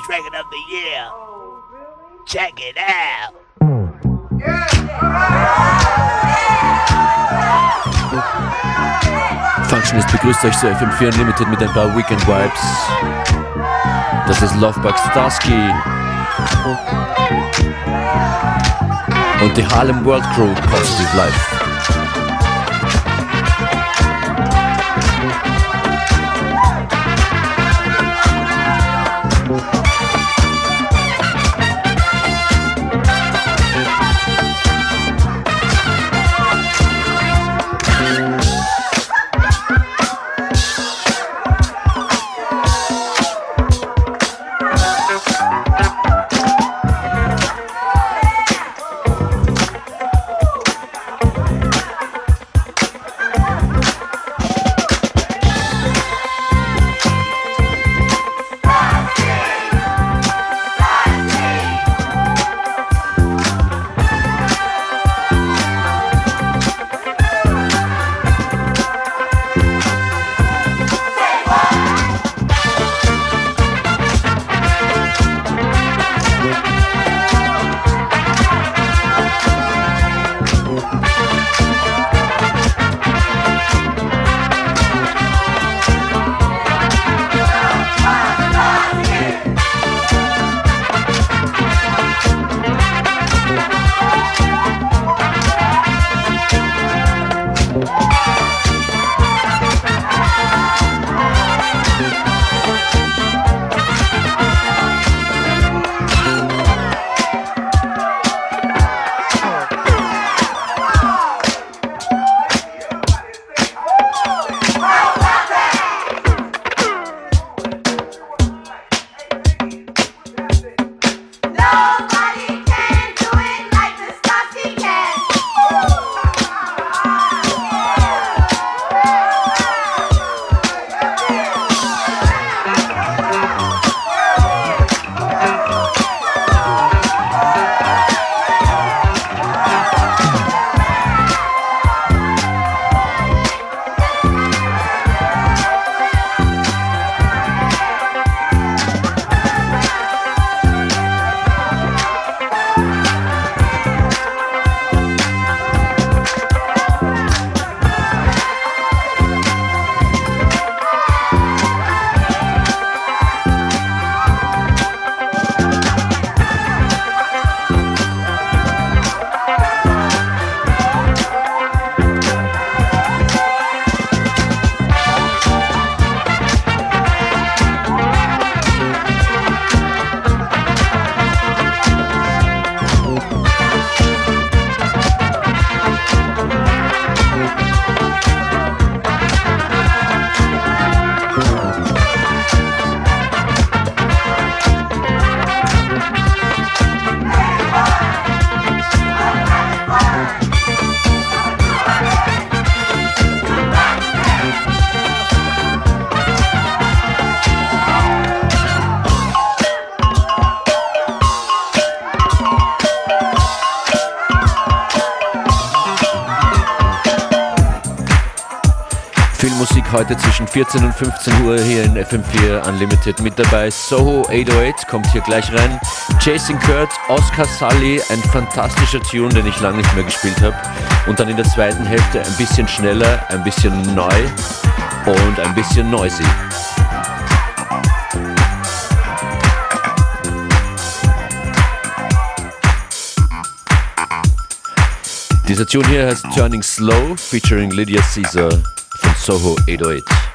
British Record of the Year. Oh, really? Check it out. Functionist begrüßt euch zu FM4 Unlimited mit ein paar Weekend Vibes. Das ist Lovebug Starsky und die Harlem World Crew Positive Life. Heute zwischen 14 und 15 Uhr hier in FM4 Unlimited mit dabei. Soho 808 kommt hier gleich rein. Jason Kurt, Oscar Sully, ein fantastischer Tune, den ich lange nicht mehr gespielt habe. Und dann in der zweiten Hälfte ein bisschen schneller, ein bisschen neu und ein bisschen noisy. Dieser Tune hier heißt Turning Slow, featuring Lydia Caesar. Soho 808.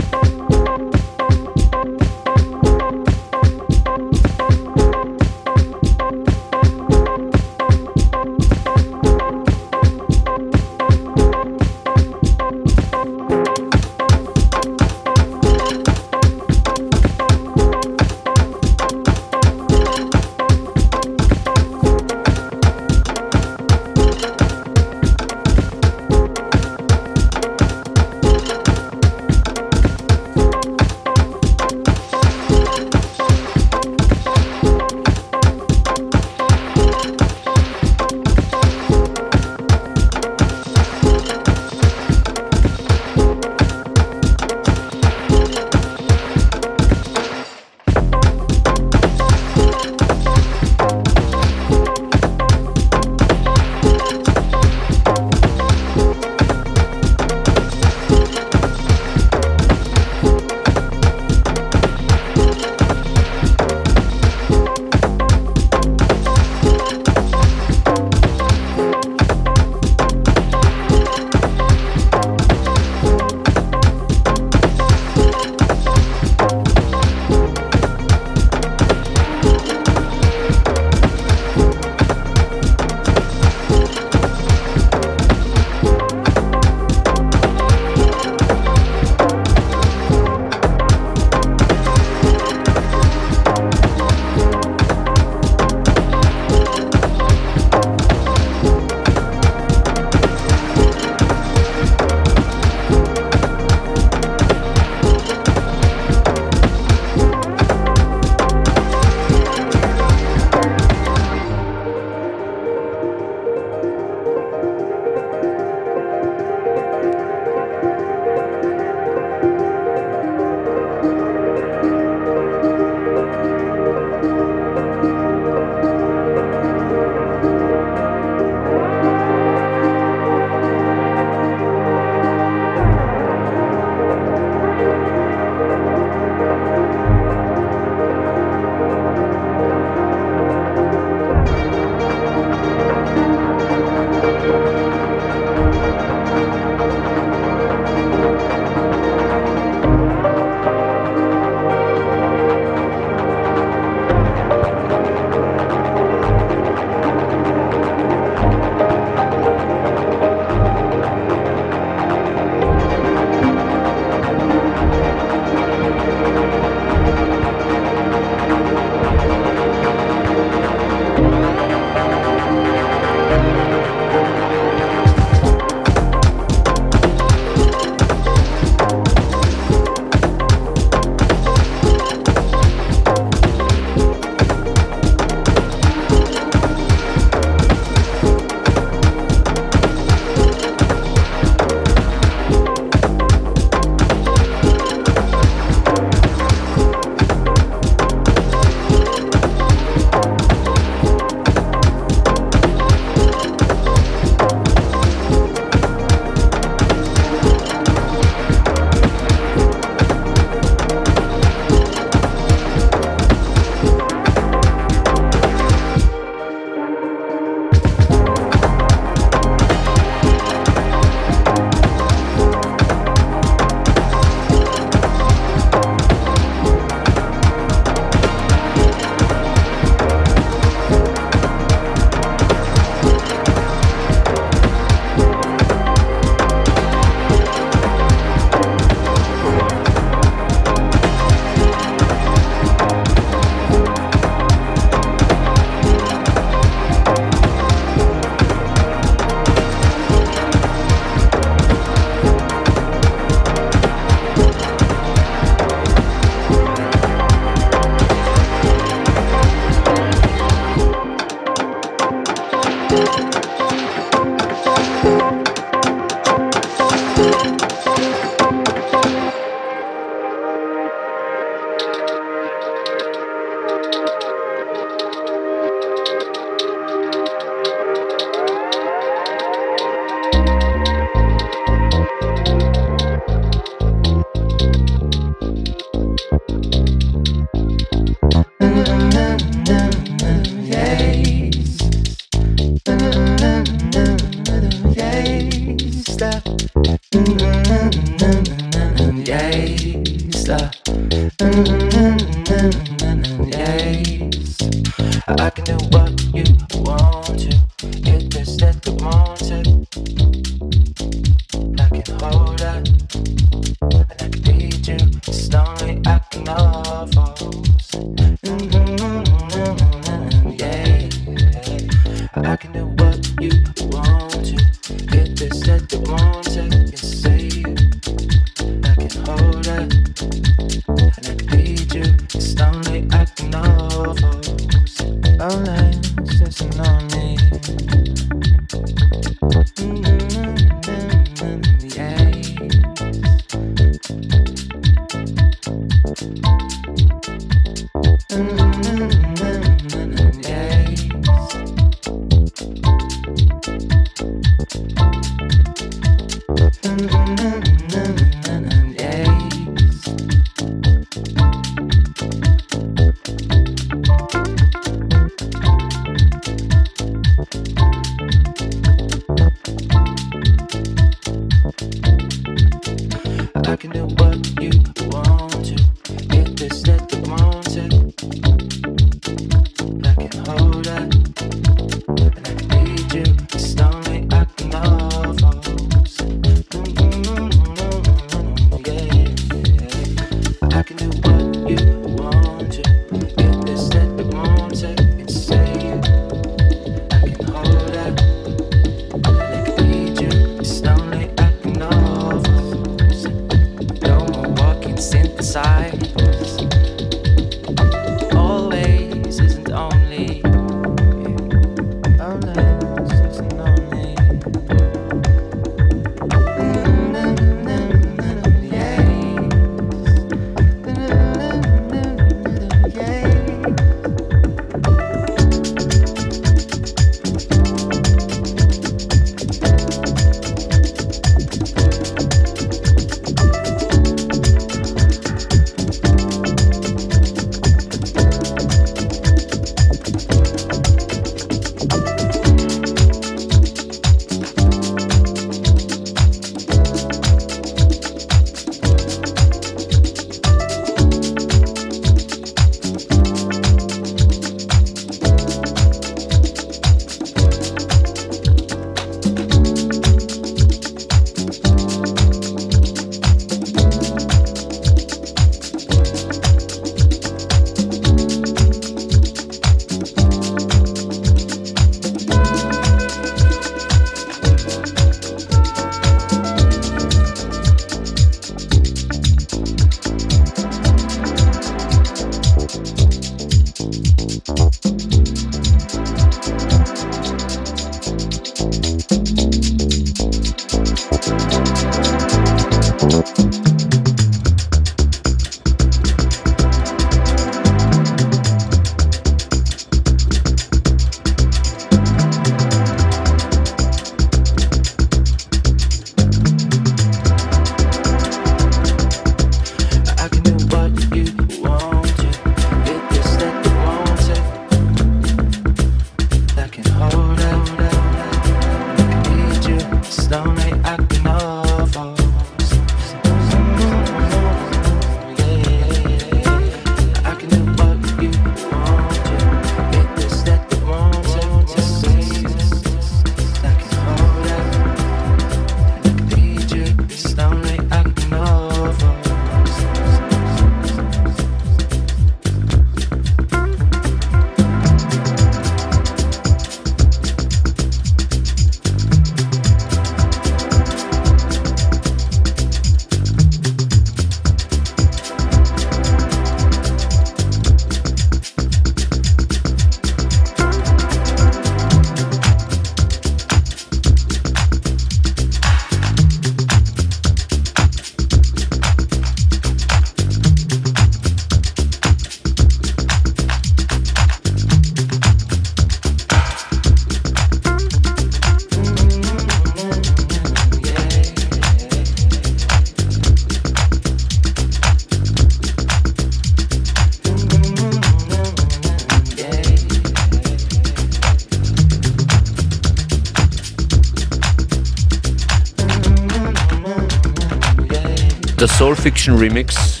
Soul Fiction Remix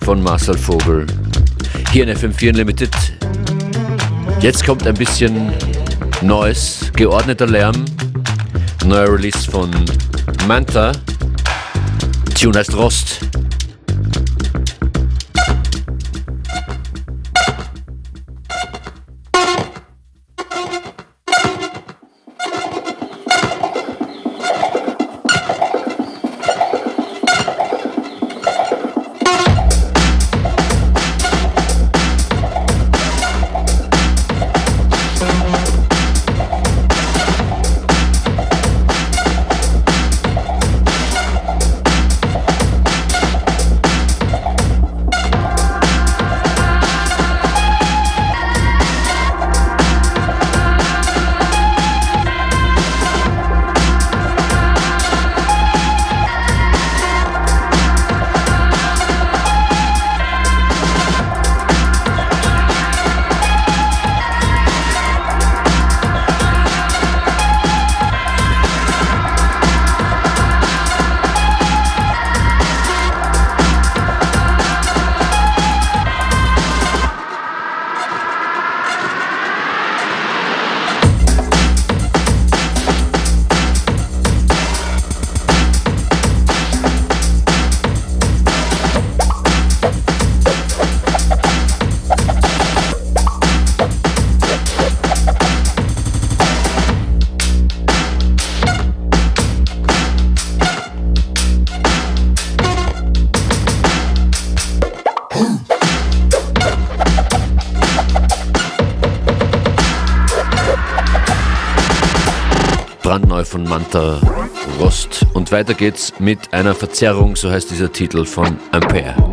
von Marcel Vogel. Hier in FM4 Unlimited. Jetzt kommt ein bisschen Neues, geordneter Lärm. Neuer Release von Manta. Tune heißt Rost. Manta Rost. Und weiter geht's mit einer Verzerrung, so heißt dieser Titel von Ampere.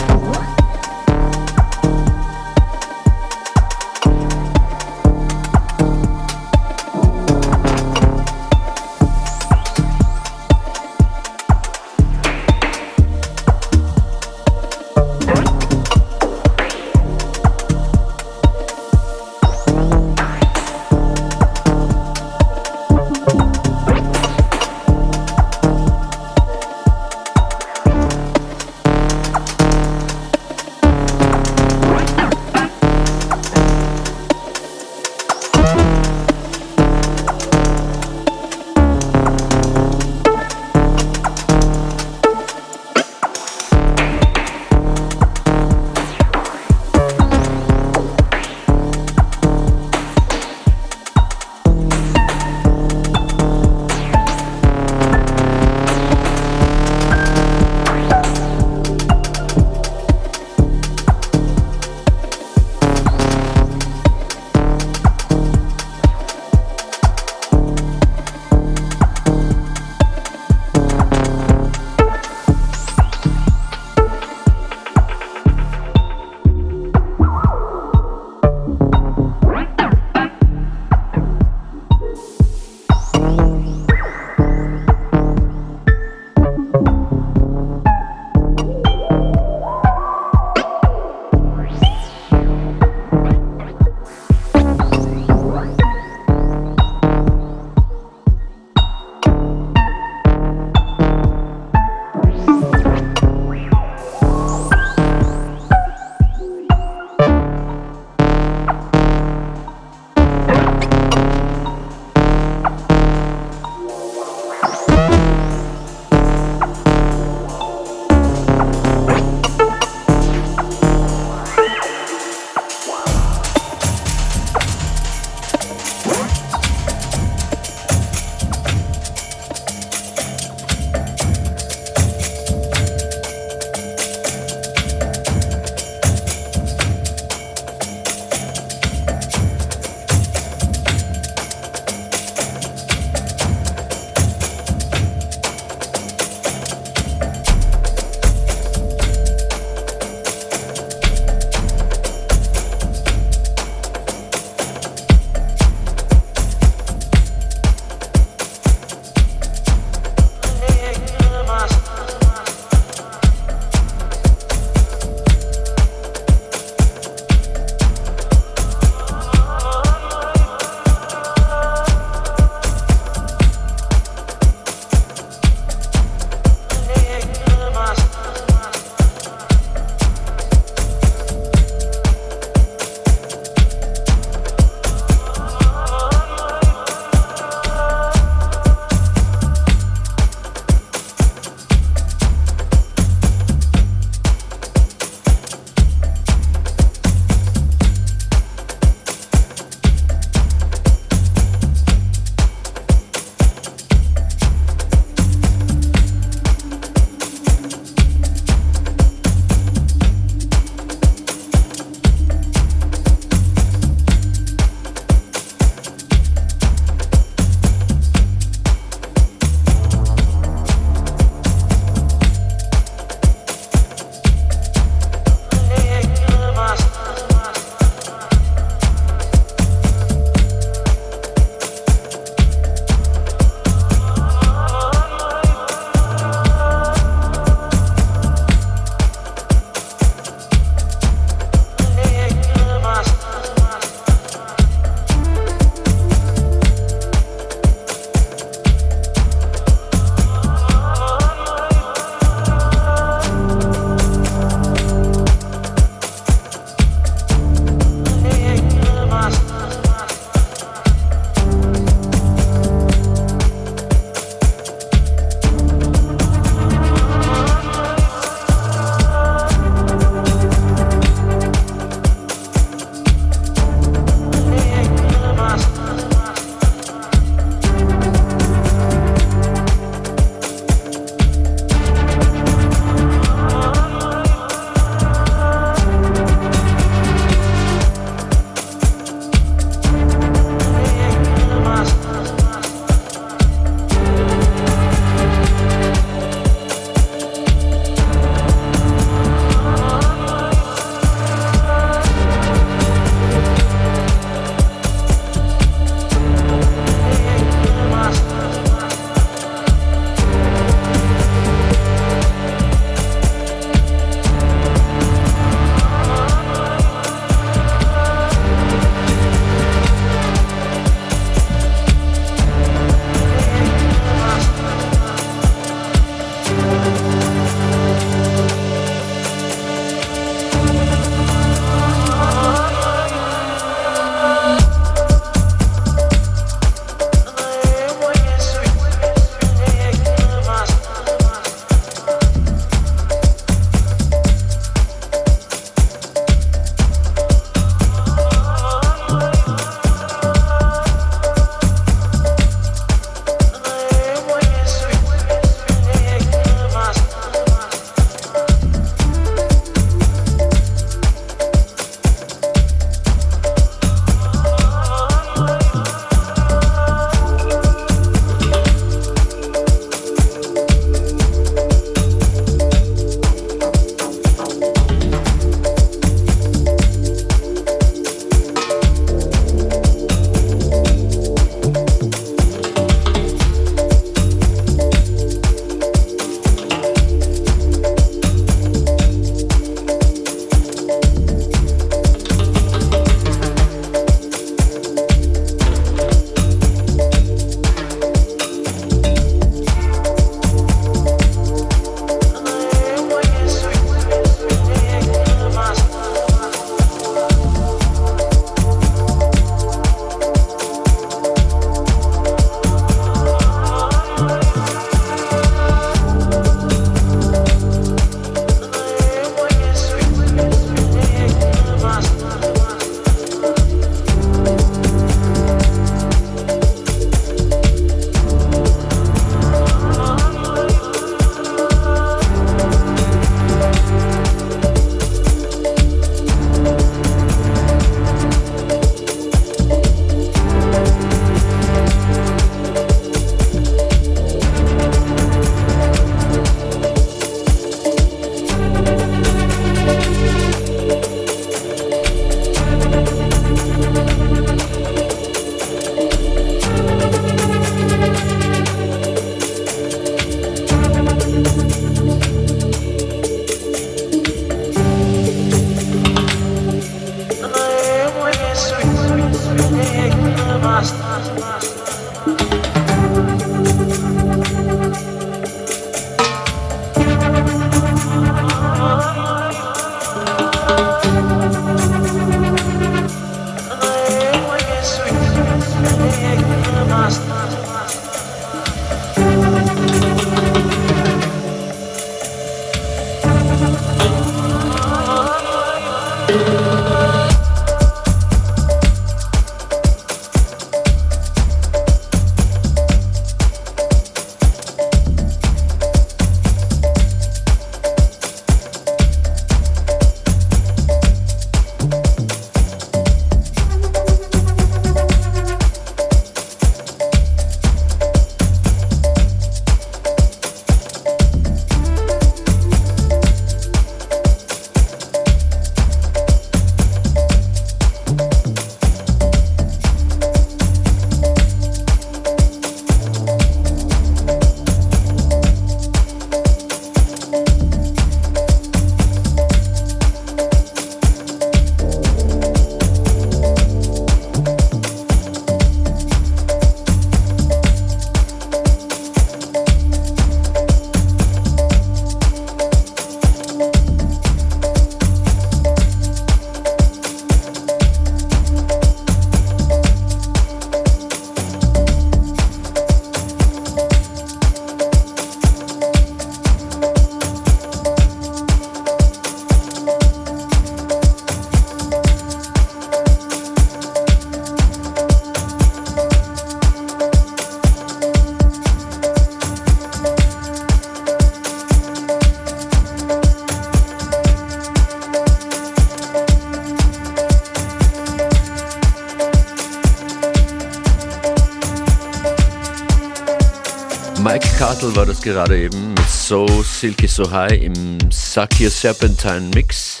Gerade eben mit So Silky So High im Sakir Serpentine Mix.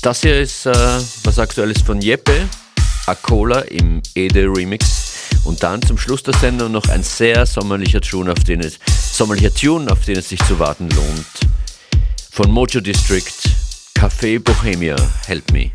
Das hier ist äh, was aktuelles von Jeppe, Akola im Ede Remix. Und dann zum Schluss der Sendung noch ein sehr sommerlicher Tune, auf den es, sommerlicher Tune, auf den es sich zu warten lohnt. Von Mojo District, Café Bohemia, Help Me.